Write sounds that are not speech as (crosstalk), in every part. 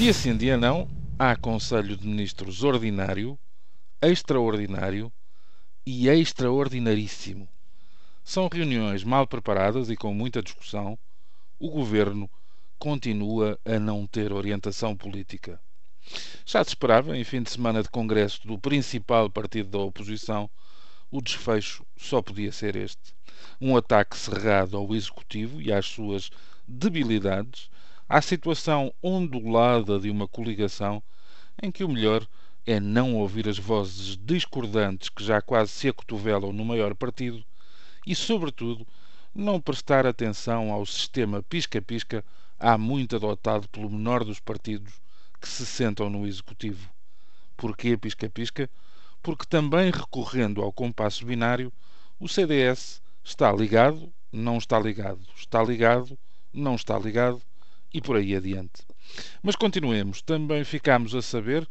Dia sim, dia não, há Conselho de Ministros ordinário, extraordinário e extraordinaríssimo. São reuniões mal preparadas e com muita discussão. O governo continua a não ter orientação política. Já se esperava, em fim de semana de congresso do principal partido da oposição, o desfecho só podia ser este: um ataque cerrado ao executivo e às suas debilidades à situação ondulada de uma coligação em que o melhor é não ouvir as vozes discordantes que já quase se acotovelam no maior partido e, sobretudo, não prestar atenção ao sistema pisca-pisca há muito adotado pelo menor dos partidos que se sentam no executivo. Porquê pisca-pisca? Porque também recorrendo ao compasso binário, o CDS está ligado, não está ligado, está ligado, não está ligado, e por aí adiante. Mas continuemos. Também ficámos a saber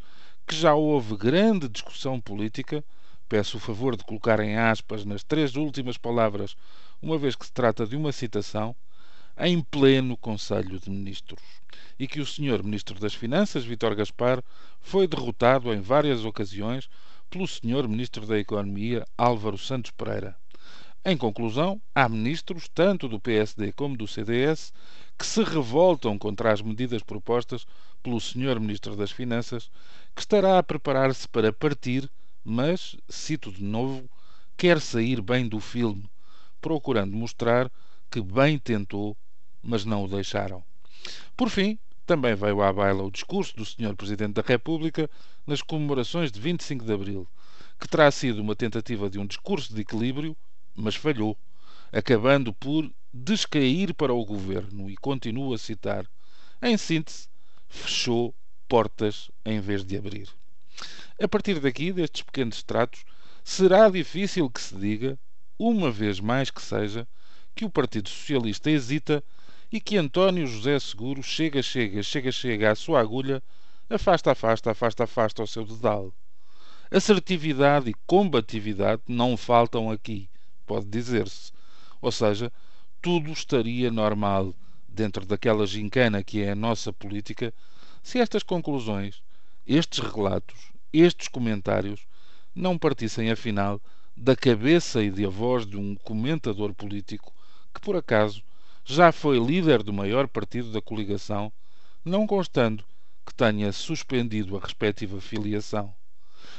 que já houve grande discussão política. Peço o favor de colocar em aspas nas três últimas palavras, uma vez que se trata de uma citação, em pleno Conselho de Ministros. E que o Sr. Ministro das Finanças, Vítor Gaspar, foi derrotado em várias ocasiões pelo Sr. Ministro da Economia, Álvaro Santos Pereira. Em conclusão, há ministros, tanto do PSD como do CDS, que se revoltam contra as medidas propostas pelo Sr. Ministro das Finanças, que estará a preparar-se para partir, mas, cito de novo, quer sair bem do filme, procurando mostrar que bem tentou, mas não o deixaram. Por fim, também veio à baila o discurso do Sr. Presidente da República nas comemorações de 25 de Abril, que terá sido uma tentativa de um discurso de equilíbrio mas falhou, acabando por descair para o governo e continuo a citar. Em síntese, fechou portas em vez de abrir. A partir daqui, destes pequenos tratos, será difícil que se diga, uma vez mais que seja, que o Partido Socialista hesita e que António José Seguro chega, chega, chega, chega à sua agulha, afasta, afasta, afasta, afasta ao seu dedal. Assertividade e combatividade não faltam aqui pode dizer-se. Ou seja, tudo estaria normal dentro daquela gincana que é a nossa política se estas conclusões, estes relatos, estes comentários não partissem afinal da cabeça e da voz de um comentador político que, por acaso, já foi líder do maior partido da coligação, não constando que tenha suspendido a respectiva filiação.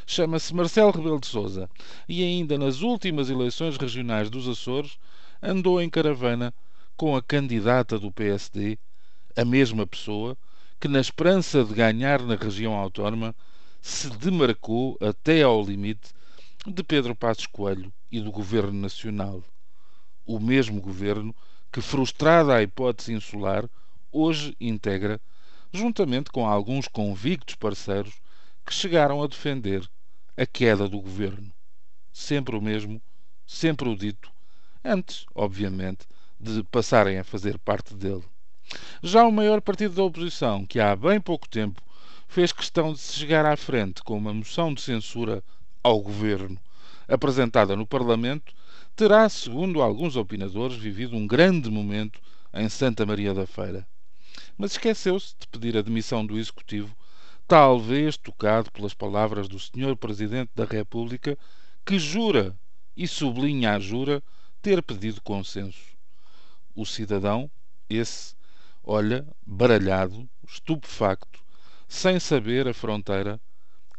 Chama-se Marcelo Rebelo de Sousa e ainda nas últimas eleições regionais dos Açores andou em caravana com a candidata do PSD, a mesma pessoa que, na esperança de ganhar na região autónoma, se demarcou até ao limite de Pedro Passos Coelho e do Governo Nacional. O mesmo governo que, frustrada a hipótese insular, hoje integra, juntamente com alguns convictos parceiros que chegaram a defender a queda do governo. Sempre o mesmo, sempre o dito, antes, obviamente, de passarem a fazer parte dele. Já o maior partido da oposição, que há bem pouco tempo fez questão de se chegar à frente com uma moção de censura ao governo apresentada no Parlamento, terá, segundo alguns opinadores, vivido um grande momento em Santa Maria da Feira. Mas esqueceu-se de pedir a demissão do Executivo talvez tocado pelas palavras do Sr. Presidente da República, que jura e sublinha a jura ter pedido consenso. O cidadão, esse, olha baralhado, estupefacto, sem saber a fronteira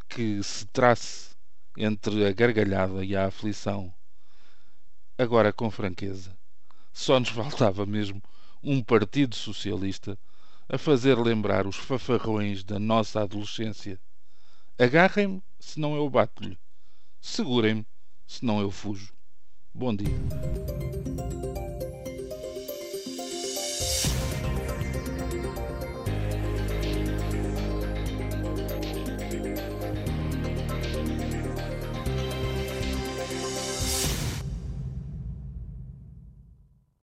que se trace entre a gargalhada e a aflição. Agora, com franqueza, só nos (laughs) faltava mesmo um Partido Socialista a fazer lembrar os fafarrões da nossa adolescência. Agarrem-me, senão eu bato-lhe. Segurem-me, senão eu fujo. Bom dia.